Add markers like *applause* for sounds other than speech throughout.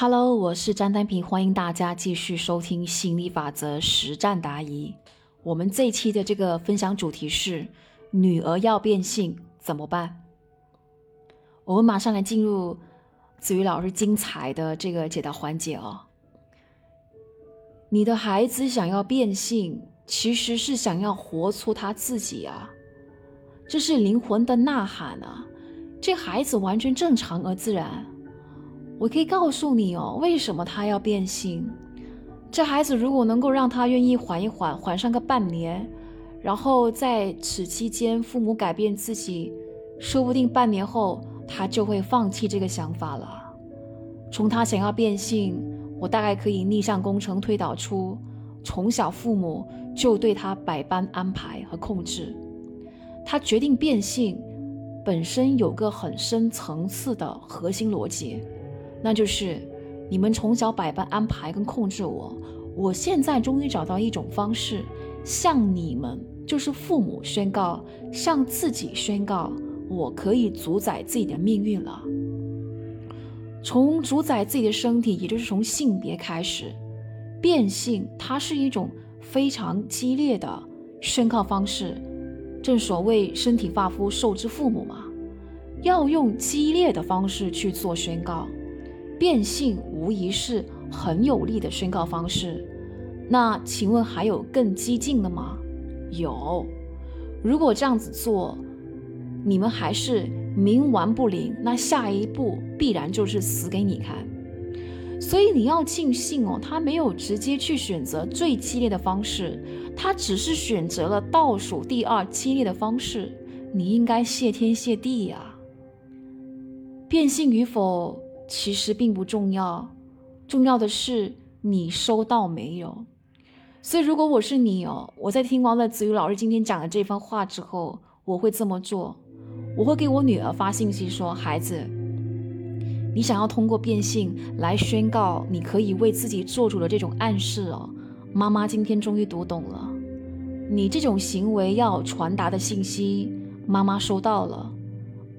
Hello，我是张丹平，欢迎大家继续收听心理法则实战答疑。我们这一期的这个分享主题是：女儿要变性怎么办？我们马上来进入子瑜老师精彩的这个解答环节哦。你的孩子想要变性，其实是想要活出他自己啊，这是灵魂的呐喊啊！这孩子完全正常而自然。我可以告诉你哦，为什么他要变性？这孩子如果能够让他愿意缓一缓，缓上个半年，然后在此期间父母改变自己，说不定半年后他就会放弃这个想法了。从他想要变性，我大概可以逆向工程推导出，从小父母就对他百般安排和控制。他决定变性，本身有个很深层次的核心逻辑。那就是你们从小百般安排跟控制我，我现在终于找到一种方式，向你们就是父母宣告，向自己宣告，我可以主宰自己的命运了。从主宰自己的身体，也就是从性别开始，变性它是一种非常激烈的宣告方式。正所谓身体发肤受之父母嘛，要用激烈的方式去做宣告。变性无疑是很有力的宣告方式，那请问还有更激进的吗？有。如果这样子做，你们还是冥顽不灵，那下一步必然就是死给你看。所以你要庆幸哦，他没有直接去选择最激烈的方式，他只是选择了倒数第二激烈的方式。你应该谢天谢地呀。变性与否？其实并不重要，重要的是你收到没有。所以，如果我是你哦，我在听完了子瑜老师今天讲的这番话之后，我会这么做：我会给我女儿发信息说：“孩子，你想要通过变性来宣告你可以为自己做主的这种暗示哦，妈妈今天终于读懂了，你这种行为要传达的信息，妈妈收到了，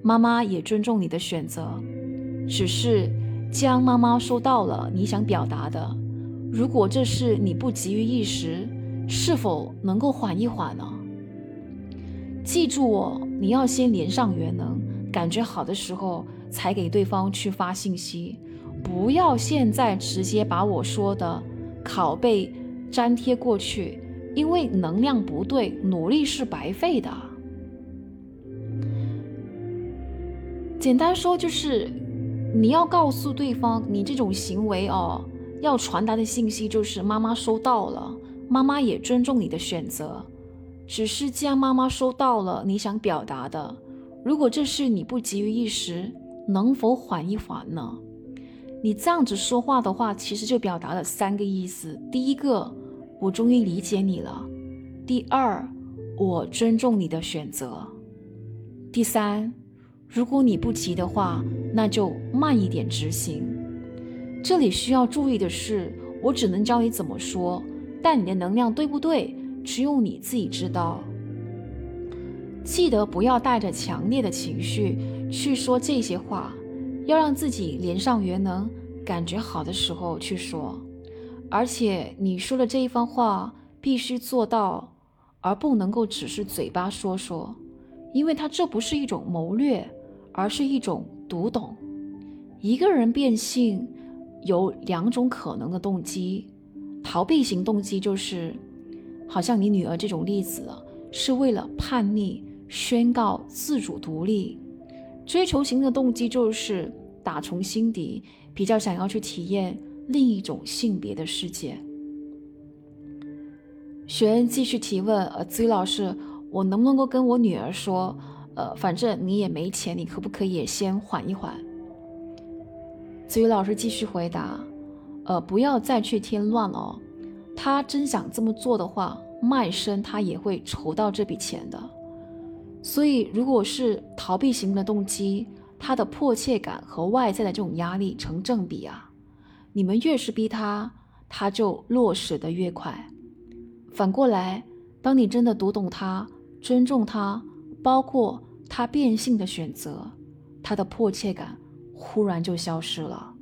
妈妈也尊重你的选择。”只是将妈妈收到了你想表达的，如果这是你不急于一时，是否能够缓一缓呢？记住哦，你要先连上元能，感觉好的时候才给对方去发信息，不要现在直接把我说的拷贝粘贴过去，因为能量不对，努力是白费的。简单说就是。你要告诉对方，你这种行为哦，要传达的信息就是妈妈收到了，妈妈也尊重你的选择，只是既然妈妈收到了你想表达的，如果这事你不急于一时，能否缓一缓呢？你这样子说话的话，其实就表达了三个意思：第一个，我终于理解你了；第二，我尊重你的选择；第三。如果你不急的话，那就慢一点执行。这里需要注意的是，我只能教你怎么说，但你的能量对不对，只有你自己知道。记得不要带着强烈的情绪去说这些话，要让自己连上元能，感觉好的时候去说。而且你说的这一番话必须做到，而不能够只是嘴巴说说，因为它这不是一种谋略。而是一种读懂。一个人变性有两种可能的动机：逃避型动机就是，好像你女儿这种例子，是为了叛逆，宣告自主独立；追求型的动机就是打从心底比较想要去体验另一种性别的世界。学员继续提问：呃，子怡老师，我能不能够跟我女儿说？呃，反正你也没钱，你可不可以先缓一缓？子瑜老师继续回答：呃，不要再去添乱了。他真想这么做的话，卖身他也会筹到这笔钱的。所以，如果是逃避型的动机，他的迫切感和外在的这种压力成正比啊。你们越是逼他，他就落实的越快。反过来，当你真的读懂他，尊重他，包括。他变性的选择，他的迫切感忽然就消失了。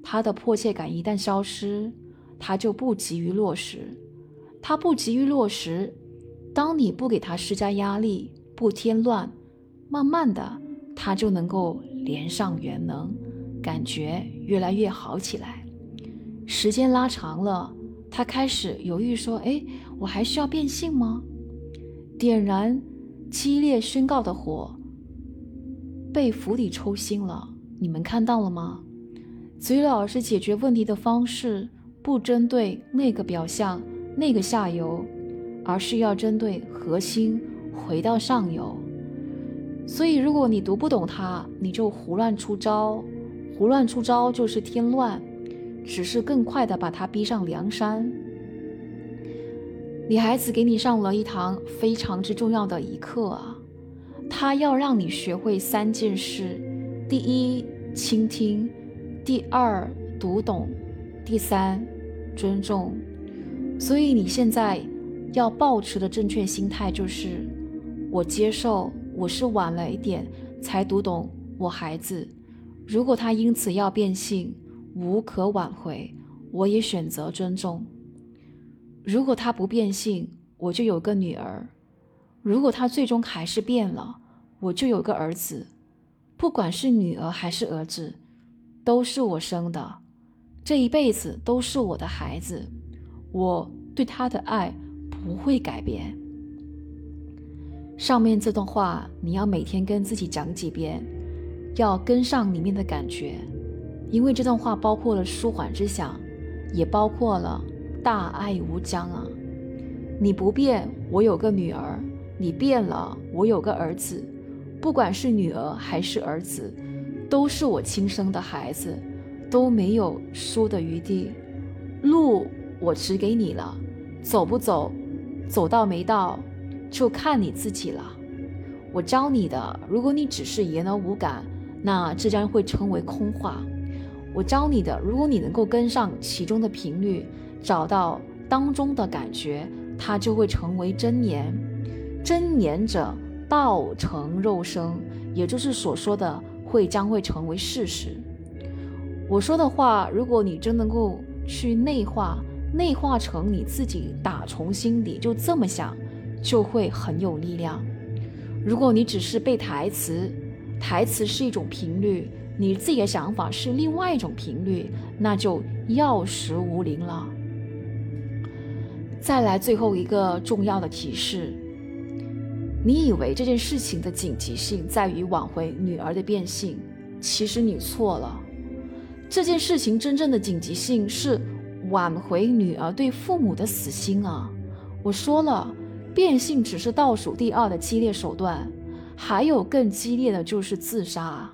他的迫切感一旦消失，他就不急于落实。他不急于落实，当你不给他施加压力，不添乱，慢慢的，他就能够连上元能，感觉越来越好起来。时间拉长了，他开始犹豫说：“哎，我还需要变性吗？”点燃激烈宣告的火，被釜底抽薪了。你们看到了吗？子瑜老师解决问题的方式，不针对那个表象、那个下游，而是要针对核心，回到上游。所以，如果你读不懂它，你就胡乱出招，胡乱出招就是添乱，只是更快的把它逼上梁山。你孩子给你上了一堂非常之重要的一课啊，他要让你学会三件事：第一，倾听；第二，读懂；第三，尊重。所以你现在要保持的正确心态就是：我接受我是晚了一点才读懂我孩子，如果他因此要变性，无可挽回，我也选择尊重。如果他不变性，我就有个女儿；如果他最终还是变了，我就有个儿子。不管是女儿还是儿子，都是我生的，这一辈子都是我的孩子。我对他的爱不会改变。上面这段话你要每天跟自己讲几遍，要跟上里面的感觉，因为这段话包括了舒缓之想，也包括了。大爱无疆啊！你不变，我有个女儿；你变了，我有个儿子。不管是女儿还是儿子，都是我亲生的孩子，都没有输的余地。路我指给你了，走不走，走到没到，就看你自己了。我教你的，如果你只是言而无感，那这将会称为空话。我教你的，如果你能够跟上其中的频率。找到当中的感觉，它就会成为真言。真言者，道成肉身，也就是所说的会将会成为事实。我说的话，如果你真能够去内化，内化成你自己打从心底就这么想，就会很有力量。如果你只是背台词，台词是一种频率，你自己的想法是另外一种频率，那就药石无灵了。再来最后一个重要的提示：你以为这件事情的紧急性在于挽回女儿的变性，其实你错了。这件事情真正的紧急性是挽回女儿对父母的死心啊！我说了，变性只是倒数第二的激烈手段，还有更激烈的就是自杀。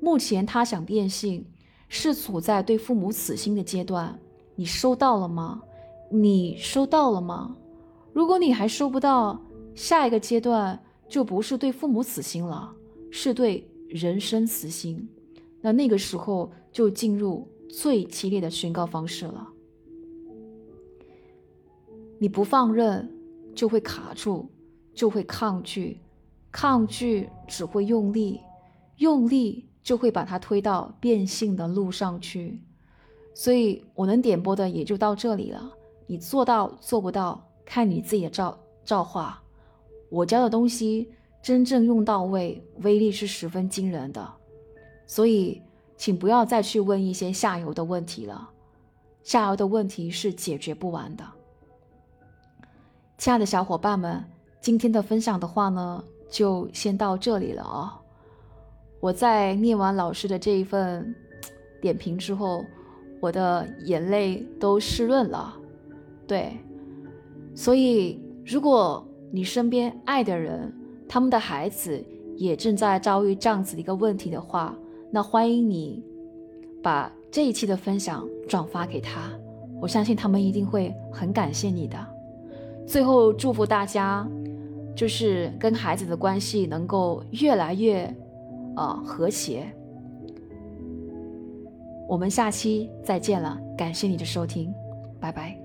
目前他想变性，是处在对父母死心的阶段，你收到了吗？你收到了吗？如果你还收不到，下一个阶段就不是对父母死心了，是对人生死心。那那个时候就进入最激烈的宣告方式了。你不放任，就会卡住，就会抗拒，抗拒只会用力，用力就会把它推到变性的路上去。所以我能点播的也就到这里了。你做到做不到，看你自己的造造化。我教的东西真正用到位，威力是十分惊人的。所以，请不要再去问一些下游的问题了，下游的问题是解决不完的。亲爱的小伙伴们，今天的分享的话呢，就先到这里了啊。我在念完老师的这一份 *tsk* 点评之后，我的眼泪都湿润了。对，所以如果你身边爱的人，他们的孩子也正在遭遇这样子的一个问题的话，那欢迎你把这一期的分享转发给他，我相信他们一定会很感谢你的。最后祝福大家，就是跟孩子的关系能够越来越呃和谐。我们下期再见了，感谢你的收听，拜拜。